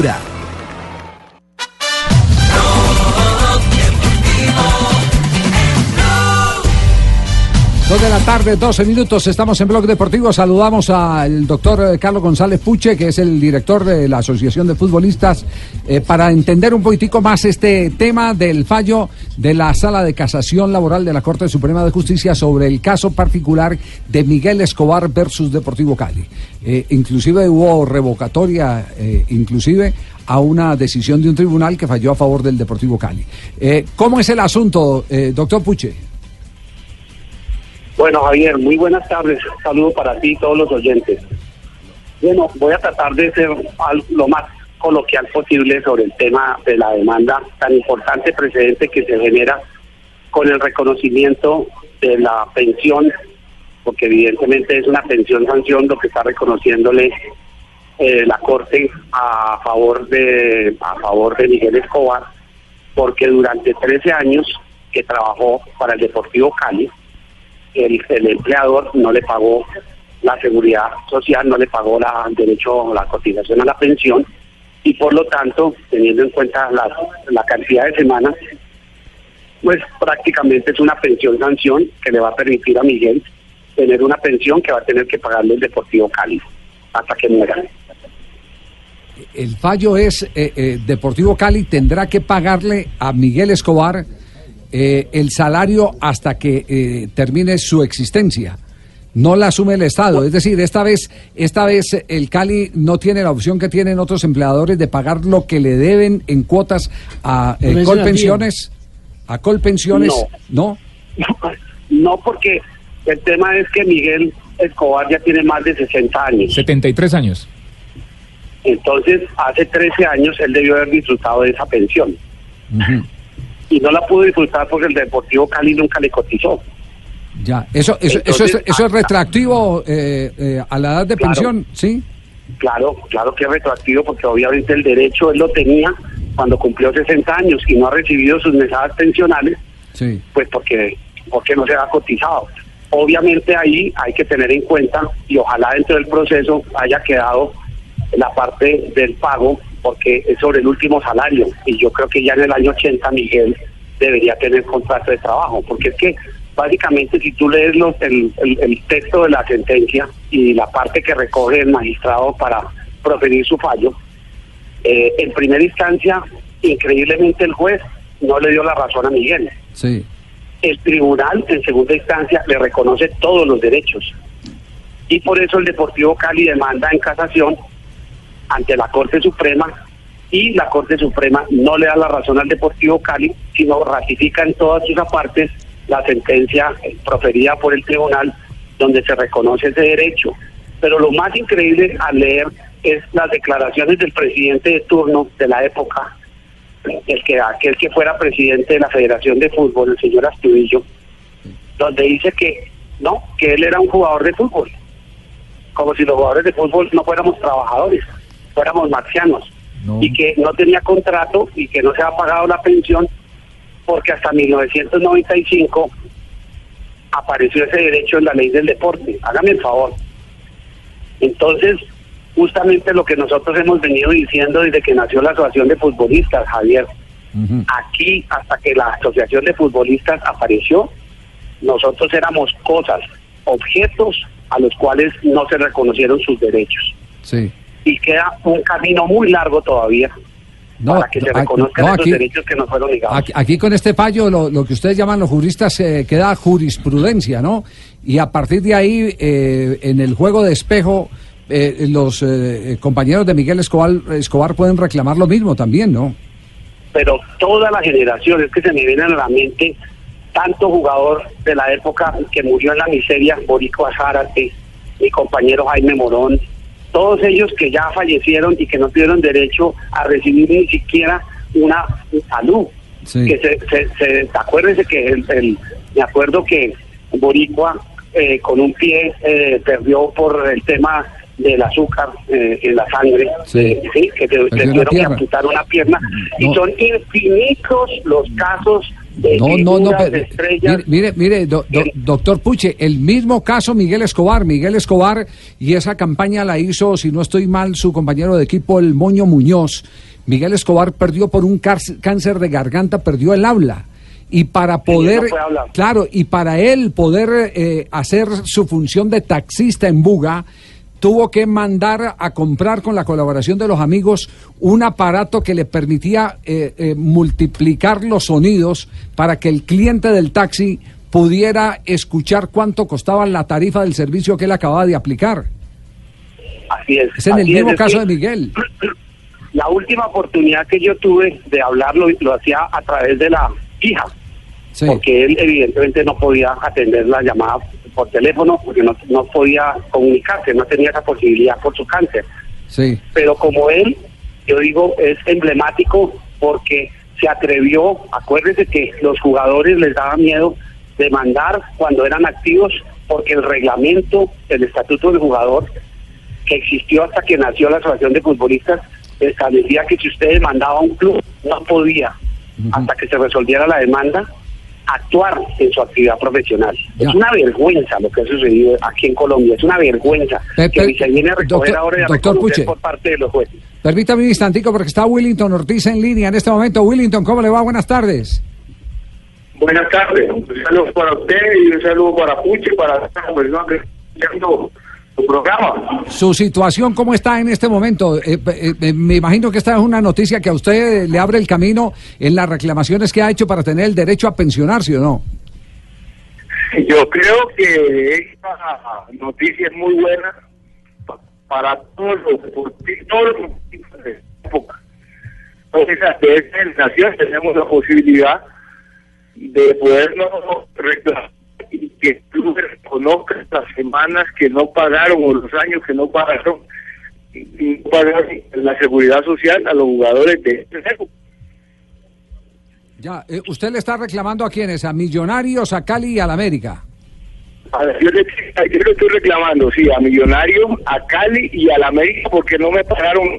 Cultura. Dos de la tarde, 12 minutos, estamos en Blog Deportivo. Saludamos al doctor eh, Carlos González Puche, que es el director de la Asociación de Futbolistas, eh, para entender un poquitico más este tema del fallo de la Sala de Casación Laboral de la Corte Suprema de Justicia sobre el caso particular de Miguel Escobar versus Deportivo Cali. Eh, inclusive hubo revocatoria, inclusive a una decisión de un tribunal que falló a favor del Deportivo Cali. ¿Cómo es el asunto, doctor Puche? Bueno, Javier, muy buenas tardes. Un saludo para ti y todos los oyentes. Bueno, voy a tratar de ser lo más coloquial posible sobre el tema de la demanda tan importante precedente que se genera con el reconocimiento de la pensión, porque evidentemente es una pensión sanción lo que está reconociéndole eh, la Corte a favor de a favor de Miguel Escobar, porque durante 13 años que trabajó para el Deportivo Cali, el, empleador no le pagó la seguridad social, no le pagó la derecho la cotización a la pensión y por lo tanto, teniendo en cuenta la, la cantidad de semanas, pues prácticamente es una pensión sanción que le va a permitir a Miguel tener una pensión que va a tener que pagarle el Deportivo Cali hasta que muera. El fallo es, eh, eh, Deportivo Cali tendrá que pagarle a Miguel Escobar eh, el salario hasta que eh, termine su existencia. No la asume el Estado. Es decir, esta vez, esta vez el Cali no tiene la opción que tienen otros empleadores de pagar lo que le deben en cuotas a eh, Colpensiones. A Colpensiones. No. no. No, porque el tema es que Miguel Escobar ya tiene más de 60 años. 73 años. Entonces, hace 13 años él debió haber disfrutado de esa pensión y no la pudo disfrutar porque el Deportivo Cali nunca le cotizó. Ya, eso, eso, eso, es, eso es retroactivo eh, eh, a la edad de pensión, ¿sí? Claro, claro que es retroactivo porque obviamente el derecho él lo tenía cuando cumplió 60 años y no ha recibido sus mesadas pensionales, sí. pues porque, porque no se ha cotizado. Obviamente ahí hay que tener en cuenta y ojalá dentro del proceso haya quedado la parte del pago porque es sobre el último salario y yo creo que ya en el año 80 Miguel debería tener contrato de trabajo, porque es que básicamente si tú lees los, el, el, texto de la sentencia y la parte que recoge el magistrado para proferir su fallo, eh, en primera instancia, increíblemente el juez no le dio la razón a Miguel. Sí. El tribunal en segunda instancia le reconoce todos los derechos. Y por eso el Deportivo Cali demanda en casación ante la Corte Suprema y la Corte Suprema no le da la razón al Deportivo Cali, sino ratifica en todas sus partes la sentencia proferida por el tribunal donde se reconoce ese derecho. Pero lo más increíble al leer es las declaraciones del presidente de turno de la época, el que aquel que fuera presidente de la Federación de Fútbol, el señor Astudillo, donde dice que no, que él era un jugador de fútbol, como si los jugadores de fútbol no fuéramos trabajadores fuéramos marcianos y que no tenía contrato y que no se ha pagado la pensión porque hasta 1995 apareció ese derecho en la ley del deporte. Hágame el favor. Entonces, justamente lo que nosotros hemos venido diciendo desde que nació la Asociación de Futbolistas, Javier, aquí hasta que la Asociación de Futbolistas apareció, nosotros éramos cosas, objetos a los cuales no se reconocieron sus derechos. Sí y queda un camino muy largo todavía para que se reconozcan esos derechos que nos fueron negados. Aquí, con este fallo, lo, que ustedes llaman los juristas, eh, queda jurisprudencia, ¿no? Y a partir de ahí, eh, en el juego de espejo, eh, los compañeros de Miguel Escobar, Escobar pueden reclamar lo mismo también, ¿no? Pero toda la generación, es que se me viene a la mente tanto jugador de la época que murió en la miseria, Borico Azárate, mi compañero Jaime Morón, todos ellos que ya fallecieron y que no tuvieron derecho a recibir ni siquiera una salud. Que se, se, acuérdense que el, me acuerdo que Boricua eh, con un pie eh, perdió por el tema del azúcar eh, en la sangre, sí. que le tuvieron que amputar una pierna. Y son infinitos los casos no, no, no, mire, mire, doctor Puche, el mismo caso Miguel Escobar, Miguel Escobar, y esa campaña la hizo, si no estoy mal, su compañero de equipo, el Moño Muñoz. Miguel Escobar perdió por un cáncer de garganta, perdió el habla. Y para poder, claro, y para él poder eh, hacer su función de taxista en Buga, tuvo que mandar a comprar con la colaboración de los amigos un aparato que le permitía eh, eh, multiplicar los sonidos para que el cliente del taxi pudiera escuchar cuánto costaba la tarifa del servicio que él acababa de aplicar. Así es. Es en el mismo caso de Miguel. La última oportunidad que yo tuve de hablarlo lo hacía a través de la hija, porque él evidentemente no podía atender la llamada por teléfono porque no, no podía comunicarse, no tenía esa posibilidad por su cáncer. Sí. Pero como él, yo digo, es emblemático porque se atrevió, acuérdese que los jugadores les daba miedo demandar cuando eran activos porque el reglamento, el estatuto del jugador que existió hasta que nació la Asociación de Futbolistas establecía que si usted demandaba a un club no podía hasta que se resolviera la demanda actuar en su actividad profesional. Es una vergüenza lo que ha sucedido aquí en Colombia, es una vergüenza que se viene a recoger ahora y a por parte de los jueces. Permítame un instantico porque está Willington Ortiz en línea en este momento. Willington, ¿cómo le va? Buenas tardes. Buenas tardes, un saludo para usted y un saludo para Puche, para la persona que programa. Su situación, ¿cómo está en este momento? Eh, eh, eh, me imagino que esta es una noticia que a usted le abre el camino en las reclamaciones que ha hecho para tener el derecho a pensionarse, ¿o no? Yo creo que esta noticia es muy buena para todos los los de época. Entonces, desde la nación tenemos la posibilidad de podernos reclamar y que el club reconozca las semanas que no pagaron o los años que no pagaron y pagaron la seguridad social a los jugadores de este Ya, eh, usted le está reclamando a quiénes, a Millonarios, a Cali y a la América. yo, le, estoy reclamando, sí, a Millonarios, a Cali y a la América porque no me pagaron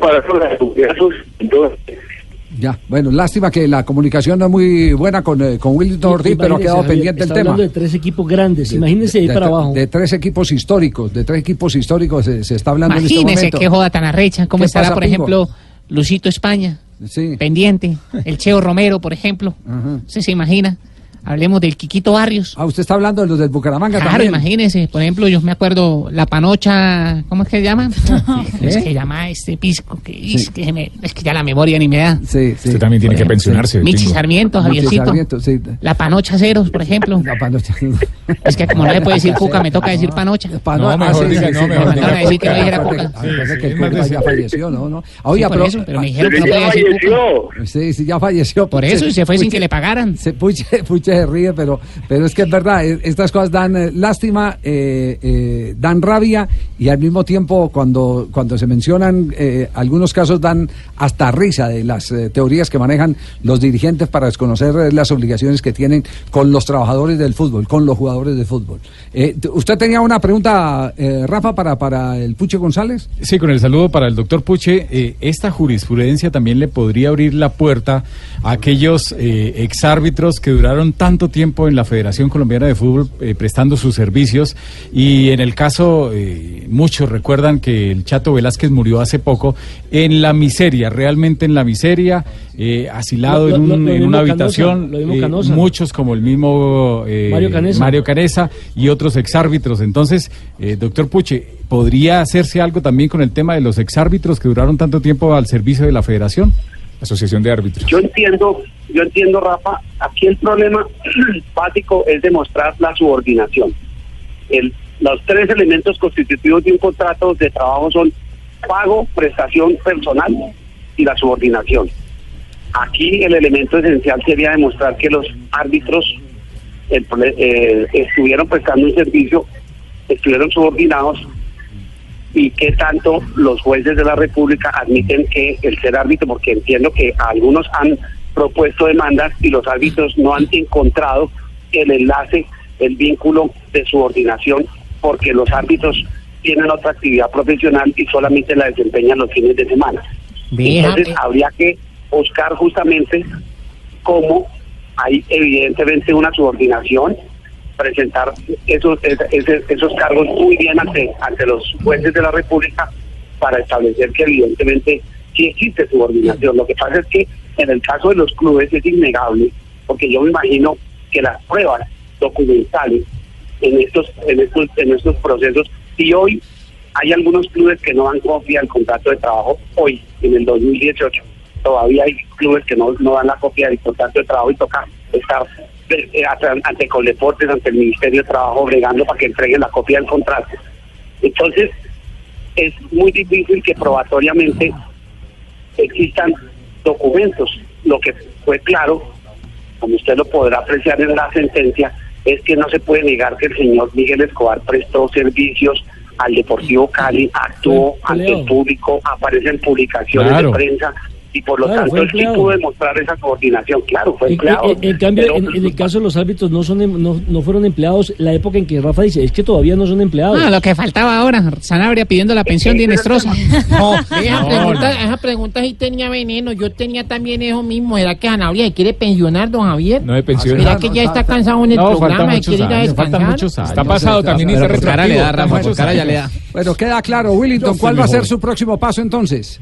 pagaron la seguridad social. Ya, bueno, lástima que la comunicación no es muy buena con, eh, con Wilton Ortiz, pero ha quedado pendiente el tema. hablando de tres equipos grandes, imagínese ahí para abajo. De tres equipos históricos, de tres equipos históricos se, está hablando en este momento. Imagínese qué joda tan arrecha, cómo estará, por ejemplo, Lucito España, pendiente, el Cheo Romero, por ejemplo, se imagina. Hablemos del Quiquito Barrios. Ah, usted está hablando de los del Bucaramanga claro, también. imagínese. Por ejemplo, yo me acuerdo la panocha, ¿cómo es que se llama? Es que llama este pisco, que, es, que es que ya la memoria ni me da. Sí, sí. Usted también tiene que pensionarse. Michi Sarmiento, Javiercito. sí. La panocha ceros, por ejemplo. La panocha. Es que como no le puede decir cuca, me toca decir panocha. no, mejor diga, no, mejor diga. decir que no dijera cuca. que el ya falleció, ¿no? no. Oiga, pero, pero me dijeron que no podía decir cuca. Sí, sí, ya falleció. Por eso, y se fue sin que le pagaran. Puche, Puche se ríe, pero pero es que es verdad, estas cosas dan eh, lástima, eh, eh, dan rabia y al mismo tiempo cuando, cuando se mencionan algunos casos dan hasta risa de las teorías que manejan los dirigentes para desconocer las obligaciones que tienen con los trabajadores del fútbol, con los jugadores de fútbol. ¿Usted tenía una pregunta, Rafa, para, para el Puche González? Sí, con el saludo para el doctor Puche. esta jurisprudencia también le podría abrir la puerta a aquellos exárbitros que duraron tanto tiempo en la Federación Colombiana de Fútbol eh, prestando sus servicios y en el caso, eh, muchos recuerdan que el Chato Velázquez murió hace poco en la miseria, realmente en la miseria, eh, asilado en, una habitación, muchos como el mismo Mario Canesa. y otros exárbitros. Entonces, doctor Puche, ¿podría hacerse algo también con el tema de los exárbitros que duraron tanto tiempo al servicio de la Federación? Asociación de Árbitros. Yo entiendo, yo entiendo, Rafa, aquí el problema básico es demostrar la subordinación. El, los tres elementos constitutivos de un contrato de trabajo son pago, prestación personal y la subordinación. Aquí el elemento esencial sería demostrar que los árbitros eh, estuvieron prestando un servicio, estuvieron subordinados y qué tanto los jueces de la República admiten que el ser árbitro, porque entiendo que algunos han propuesto demandas y los árbitros no han encontrado el enlace, el vínculo de subordinación, porque los árbitros tienen otra actividad profesional y solamente la desempeñan los fines de semana. Entonces habría que buscar justamente cómo hay evidentemente una subordinación, presentar esos, esos cargos muy bien ante, ante los jueces de la República para establecer que evidentemente sí existe subordinación. Lo que pasa es que en el caso de los clubes es innegable, porque yo me imagino que las pruebas documentales en estos, en estos, en estos procesos, y hoy hay algunos clubes que no dan copia del contrato de trabajo, hoy, en el 2018, todavía hay clubes que no, no dan la copia del contrato de trabajo y toca estar ante Coldeportes, ante el Ministerio de Trabajo, bregando para que entreguen la copia del contrato. Entonces, es muy difícil que probatoriamente existan documentos. Lo que fue claro, como usted lo podrá apreciar en la sentencia, es que no se puede negar que el señor Miguel Escobar prestó servicios al Deportivo Cali, actuó ante el público, aparece en publicaciones de prensa, y por lo tanto él sí pudo demostrar esa coordinación. Claro, fue empleado. En, cambio, en, el caso de los árbitros no son em, no, no fueron empleados la época en que Rafa dice, es que todavía no son empleados. Ah, lo que faltaba ahora, Sanabria pidiendo la pensión de Inestrosa. No, esa, pregunta, esa pregunta sí tenía veneno, yo tenía también eso mismo, ¿era que Sanabria quiere pensionar, don Javier? No de pensionar. Mira que ya está cansado en el programa y quiere ir a descansar. Está pasado también y se cara le da, Rafa, cara ya le da. Bueno, queda claro, Willington, ¿cuál va a ser su próximo paso entonces?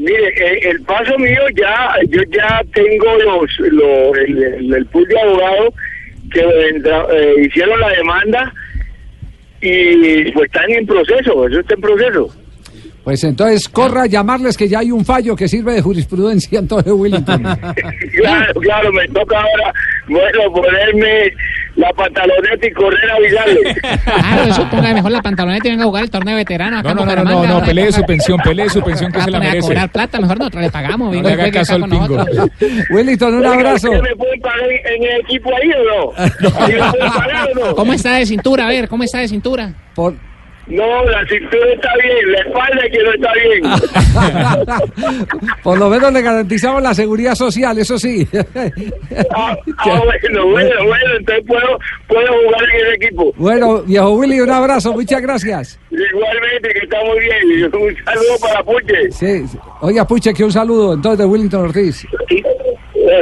Mire, eh, el paso mío ya, yo ya tengo los, el, el, pool de abogados que eh, hicieron la demanda y pues están en proceso, eso está en proceso. Pues entonces corra a llamarles que ya hay un fallo que sirve de jurisprudencia entonces Willington. claro, claro, me toca ahora, bueno, ponerme la pantaloneta y correr a. Claro, eso ponga mejor la pantaloneta y venga a jugar el torneo veterano. Acá no, no, no, no, no, pelee su pensión, pelee su pensión que se la merece. A cobrar plata, mejor nosotros le pagamos. No le haga caso al pingo. Willington, un abrazo. ¿Me pueden pagar en el equipo ahí o no? ¿Cómo está de cintura? A ver, ¿cómo está de cintura? Por... No, la cintura está bien, la espalda que no está bien. Por lo menos le garantizamos la seguridad social, eso sí. ah, ah bueno, bueno, bueno, entonces puedo, puedo jugar en el equipo. Bueno, viejo Willy, un abrazo, muchas gracias. Igualmente, que está muy bien. Un saludo para Puche. Sí, oiga Puche, que un saludo entonces de Willington Ortiz. Sí.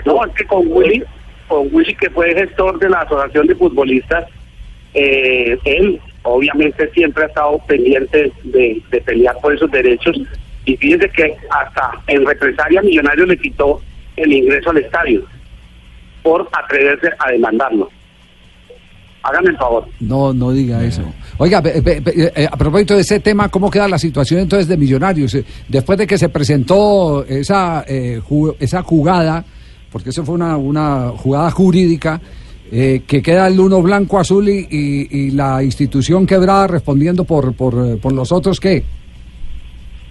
No, es que con Willy, con Willy que fue gestor de la Asociación de Futbolistas, eh, él obviamente siempre ha estado pendiente de, pelear por esos derechos y fíjense que hasta en represalia Millonarios le quitó el ingreso al estadio por atreverse a demandarlo. Háganme el favor. No, no diga eso. Oiga, eh, a propósito de ese tema, ¿cómo queda la situación entonces de Millonarios? Eh, después de que se presentó esa, eh, esa jugada, porque eso fue una, una jugada jurídica, eh, que queda el uno blanco, azul y, la institución quebrada respondiendo por, por, eh, por los otros, ¿qué?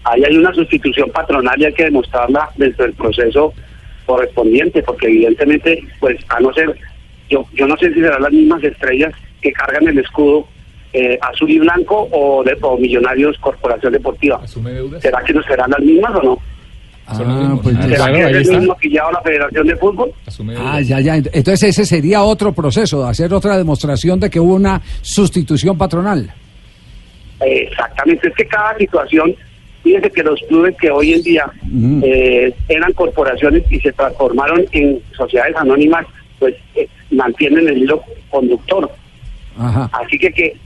Ahí hay una sustitución patronal y hay que demostrarla dentro del proceso correspondiente, porque evidentemente, pues a no ser, yo, yo no sé si serán las mismas estrellas que cargan el escudo eh, azul y blanco o de o Millonarios Corporación Deportiva. ¿Será que no serán las mismas o no? Ah, pues ¿Será que es el mismo que lleva la Federación de Fútbol? Ah, ya, ya. Entonces ese sería otro proceso, hacer otra demostración de que hubo una sustitución patronal. Exactamente, es que cada situación, fíjense que los clubes que hoy en día eh, eran corporaciones y se transformaron en sociedades anónimas, pues eh, mantienen el hilo conductor. Así que que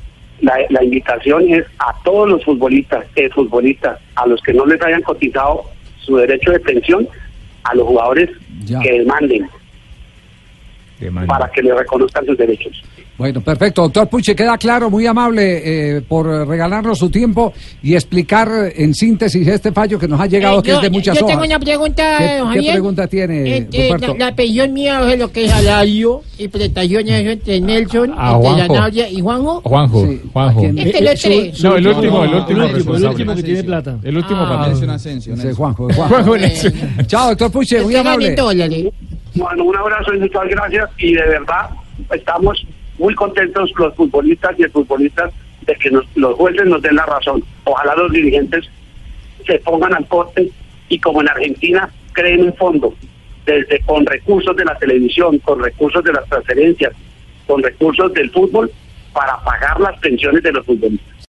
la, la invitación es a todos los futbolistas, eh, futbolistas, a los que no les hayan cotizado su derecho de pensión a los jugadores que demanden, para que le reconozcan sus derechos. Bueno, perfecto. Doctor Puche, queda claro, muy amable eh, por regalarnos su tiempo y explicar en síntesis este fallo que nos ha llegado, eh, que es de muchas yo hojas. tengo una pregunta, ¿Qué, ¿qué pregunta tiene, eh, la, la, pensión mía es lo que es salario y prestaciones entre Nelson, a entre Nadia y Juanjo. Juanjo, Juanjo. Este lo tres. No, el último, el último, el último, el último que tiene plata. El último ah. para Asensio. Juanjo, Juanjo. Chao, doctor Puche, muy amable. Bueno, un abrazo y muchas gracias y de verdad estamos muy contentos los futbolistas y el futbolistas de que los jueces nos den la razón. Ojalá los dirigentes se pongan al corte y como en Argentina creen un fondo desde con recursos de la televisión, con recursos de las transferencias, con recursos del fútbol para pagar las pensiones de los futbolistas.